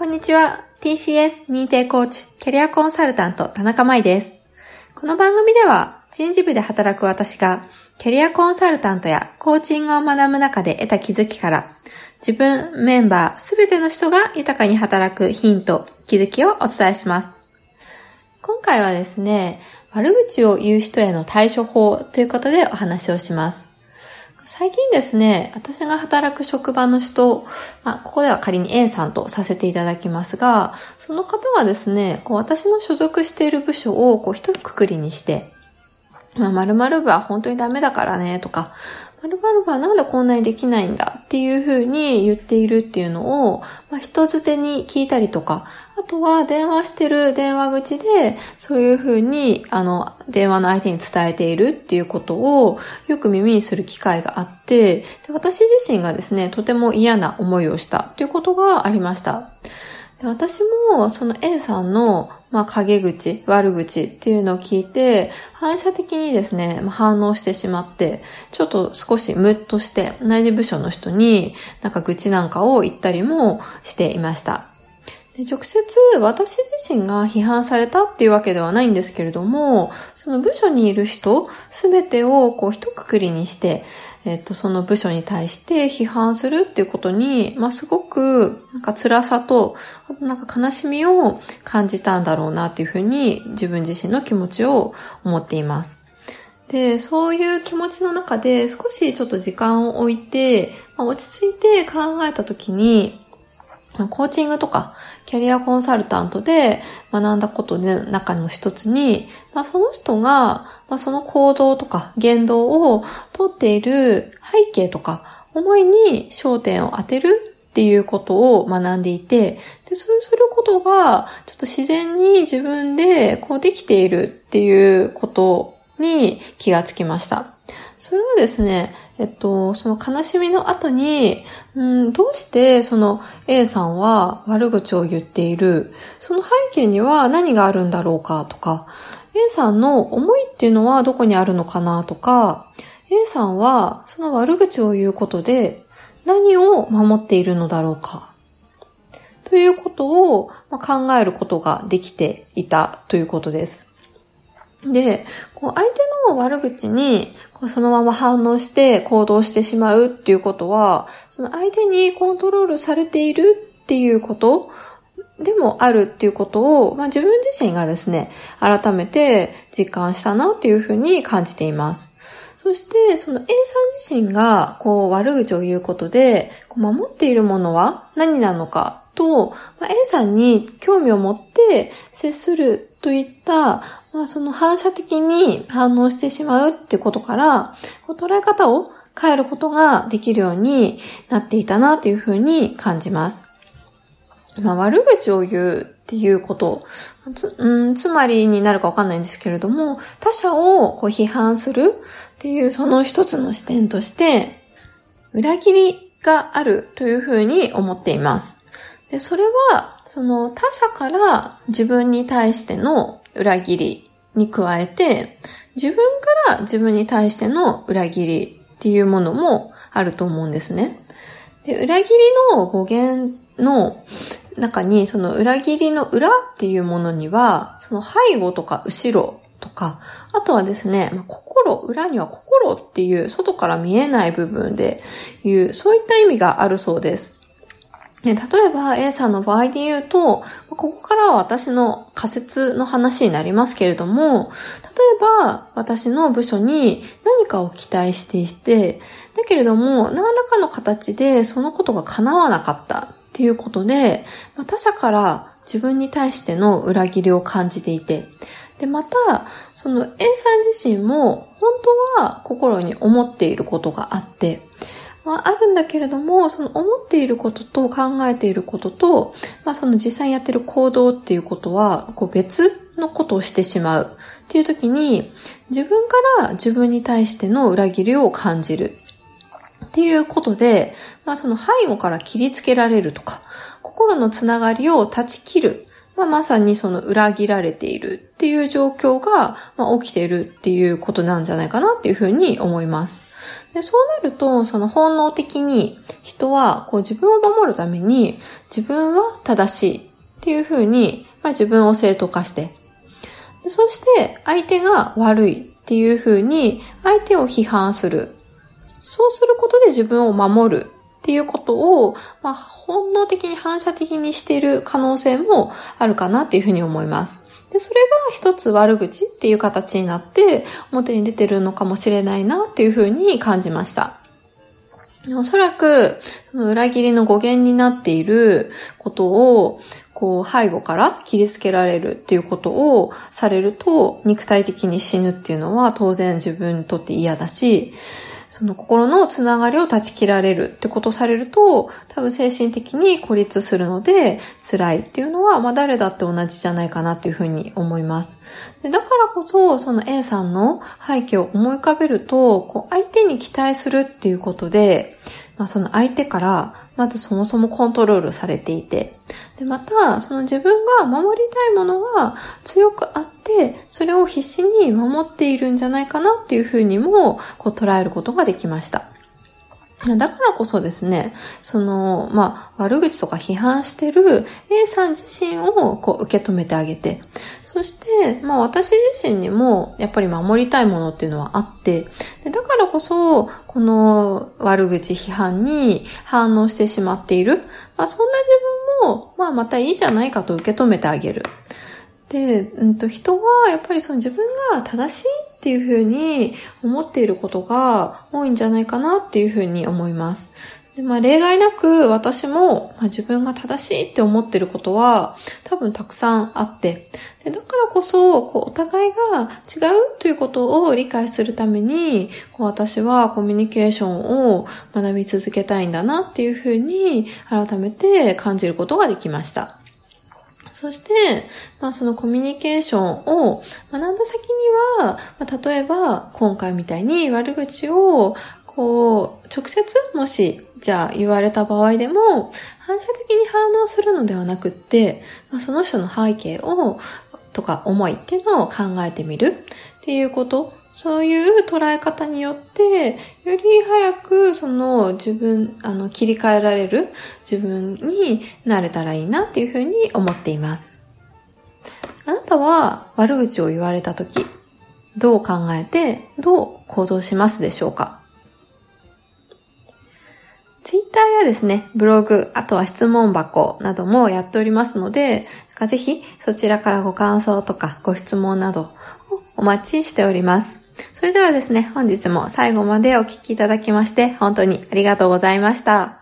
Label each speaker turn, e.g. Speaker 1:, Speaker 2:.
Speaker 1: こんにちは。TCS 認定コーチ、キャリアコンサルタント、田中舞です。この番組では、人事部で働く私が、キャリアコンサルタントやコーチングを学ぶ中で得た気づきから、自分、メンバー、すべての人が豊かに働くヒント、気づきをお伝えします。今回はですね、悪口を言う人への対処法ということでお話をします。最近ですね、私が働く職場の人、まあ、ここでは仮に A さんとさせていただきますが、その方はですね、こう私の所属している部署をこう一括りにして、まあ、〇〇部は本当にダメだからね、とか、〇〇部はなんでこんなにできないんだっていうふうに言っているっていうのを、まあ、人づてに聞いたりとか、あとは電話してる電話口で、そういうふうに、あの、電話の相手に伝えているっていうことをよく耳にする機会があって、で私自身がですね、とても嫌な思いをしたっていうことがありました。で私も、その A さんの、まあ、陰口、悪口っていうのを聞いて、反射的にですね、まあ、反応してしまって、ちょっと少しムッとして、内事部署の人になんか愚痴なんかを言ったりもしていました。で直接私自身が批判されたっていうわけではないんですけれども、その部署にいる人すべてをこう一括りにして、えっと、その部署に対して批判するっていうことに、まあ、すごく、なんか辛さと、なんか悲しみを感じたんだろうなっていうふうに、自分自身の気持ちを思っています。で、そういう気持ちの中で少しちょっと時間を置いて、まあ、落ち着いて考えたときに、コーチングとかキャリアコンサルタントで学んだことの中の一つに、まあ、その人が、まあ、その行動とか言動をとっている背景とか思いに焦点を当てるっていうことを学んでいて、で、そうすることが、ちょっと自然に自分でこうできているっていうことに気がつきました。それはですね、えっと、その悲しみの後に、うん、どうしてその A さんは悪口を言っている、その背景には何があるんだろうかとか、A さんの思いっていうのはどこにあるのかなとか、A さんはその悪口を言うことで何を守っているのだろうか。ということを考えることができていたということです。で、こう相手の悪口にこうそのまま反応して行動してしまうっていうことは、その相手にコントロールされているっていうことでもあるっていうことを、まあ、自分自身がですね、改めて実感したなっていうふうに感じています。そして、その A さん自身が、こう、悪口を言うことで、こう守っているものは何なのかと、まあ、A さんに興味を持って接するといった、まあ、その反射的に反応してしまうってことから、捉え方を変えることができるようになっていたなというふうに感じます。まあ、悪口を言うっていうことつ,、うん、つまりになるかわかんないんですけれども、他者をこう批判するっていうその一つの視点として、裏切りがあるというふうに思っています。で、それは、その他者から自分に対しての裏切りに加えて、自分から自分に対しての裏切りっていうものもあると思うんですね。で裏切りの語源の中に、その裏切りの裏っていうものには、その背後とか後ろとか、あとはですね、まあ、心、裏には心っていう外から見えない部分でいう、そういった意味があるそうです。例えば A さんの場合で言うと、ここからは私の仮説の話になりますけれども、例えば私の部署に何かを期待していて、だけれども何らかの形でそのことが叶わなかったっていうことで、他者から自分に対しての裏切りを感じていて、で、また、その A さん自身も本当は心に思っていることがあって、まあ、あるんだけれども、その思っていることと考えていることと、まあ、その実際やってる行動っていうことは、こう別のことをしてしまうっていう時に、自分から自分に対しての裏切りを感じるっていうことで、まあ、その背後から切りつけられるとか、心のつながりを断ち切る。まあ、まさにその裏切られているっていう状況が、まあ、起きているっていうことなんじゃないかなっていうふうに思います。で、そうなると、その本能的に人はこう自分を守るために自分は正しいっていうふうに、まあ、自分を正当化してで、そして相手が悪いっていうふうに相手を批判する。そうすることで自分を守るっていうことを、まあ、本能的に反射的にしている可能性もあるかなっていうふうに思います。で、それが一つ悪口っていう形になって表に出てるのかもしれないなっていうふうに感じました。おそらく、その裏切りの語源になっていることを、こう、背後から切りつけられるっていうことをされると、肉体的に死ぬっていうのは当然自分にとって嫌だし、その心のつながりを断ち切られるってことされると、多分精神的に孤立するので辛いっていうのは、まあ誰だって同じじゃないかなっていうふうに思います。でだからこそ、その A さんの背景を思い浮かべると、こう相手に期待するっていうことで、まあ、その相手から、まずそもそもコントロールされていて、で、また、その自分が守りたいものが強くあって、それを必死に守っているんじゃないかなっていうふうにも、こう捉えることができました。だからこそですね、その、まあ、悪口とか批判してる A さん自身をこう受け止めてあげて、そして、まあ私自身にもやっぱり守りたいものっていうのはあって、でだからこそ、この悪口批判に反応してしまっている。まあそんな自分も、まあまたいいじゃないかと受け止めてあげる。で、うんと、人はやっぱりその自分が正しいっていうふうに思っていることが多いんじゃないかなっていうふうに思います。でまあ、例外なく私も、まあ、自分が正しいって思ってることは多分たくさんあってでだからこそこうお互いが違うということを理解するためにこう私はコミュニケーションを学び続けたいんだなっていうふうに改めて感じることができました。そして、まあそのコミュニケーションを学んだ先には、まあ、例えば今回みたいに悪口をこう、直接もし、じゃあ言われた場合でも、反射的に反応するのではなくって、まあ、その人の背景を、とか思いっていうのを考えてみるっていうこと、そういう捉え方によって、より早くその自分、あの、切り替えられる自分になれたらいいなっていうふうに思っています。あなたは悪口を言われたとき、どう考えて、どう行動しますでしょうか？ツイッターやですね、ブログ、あとは質問箱などもやっておりますので、ぜひそちらからご感想とかご質問などをお待ちしております。それではですね、本日も最後までお聴きいただきまして本当にありがとうございました。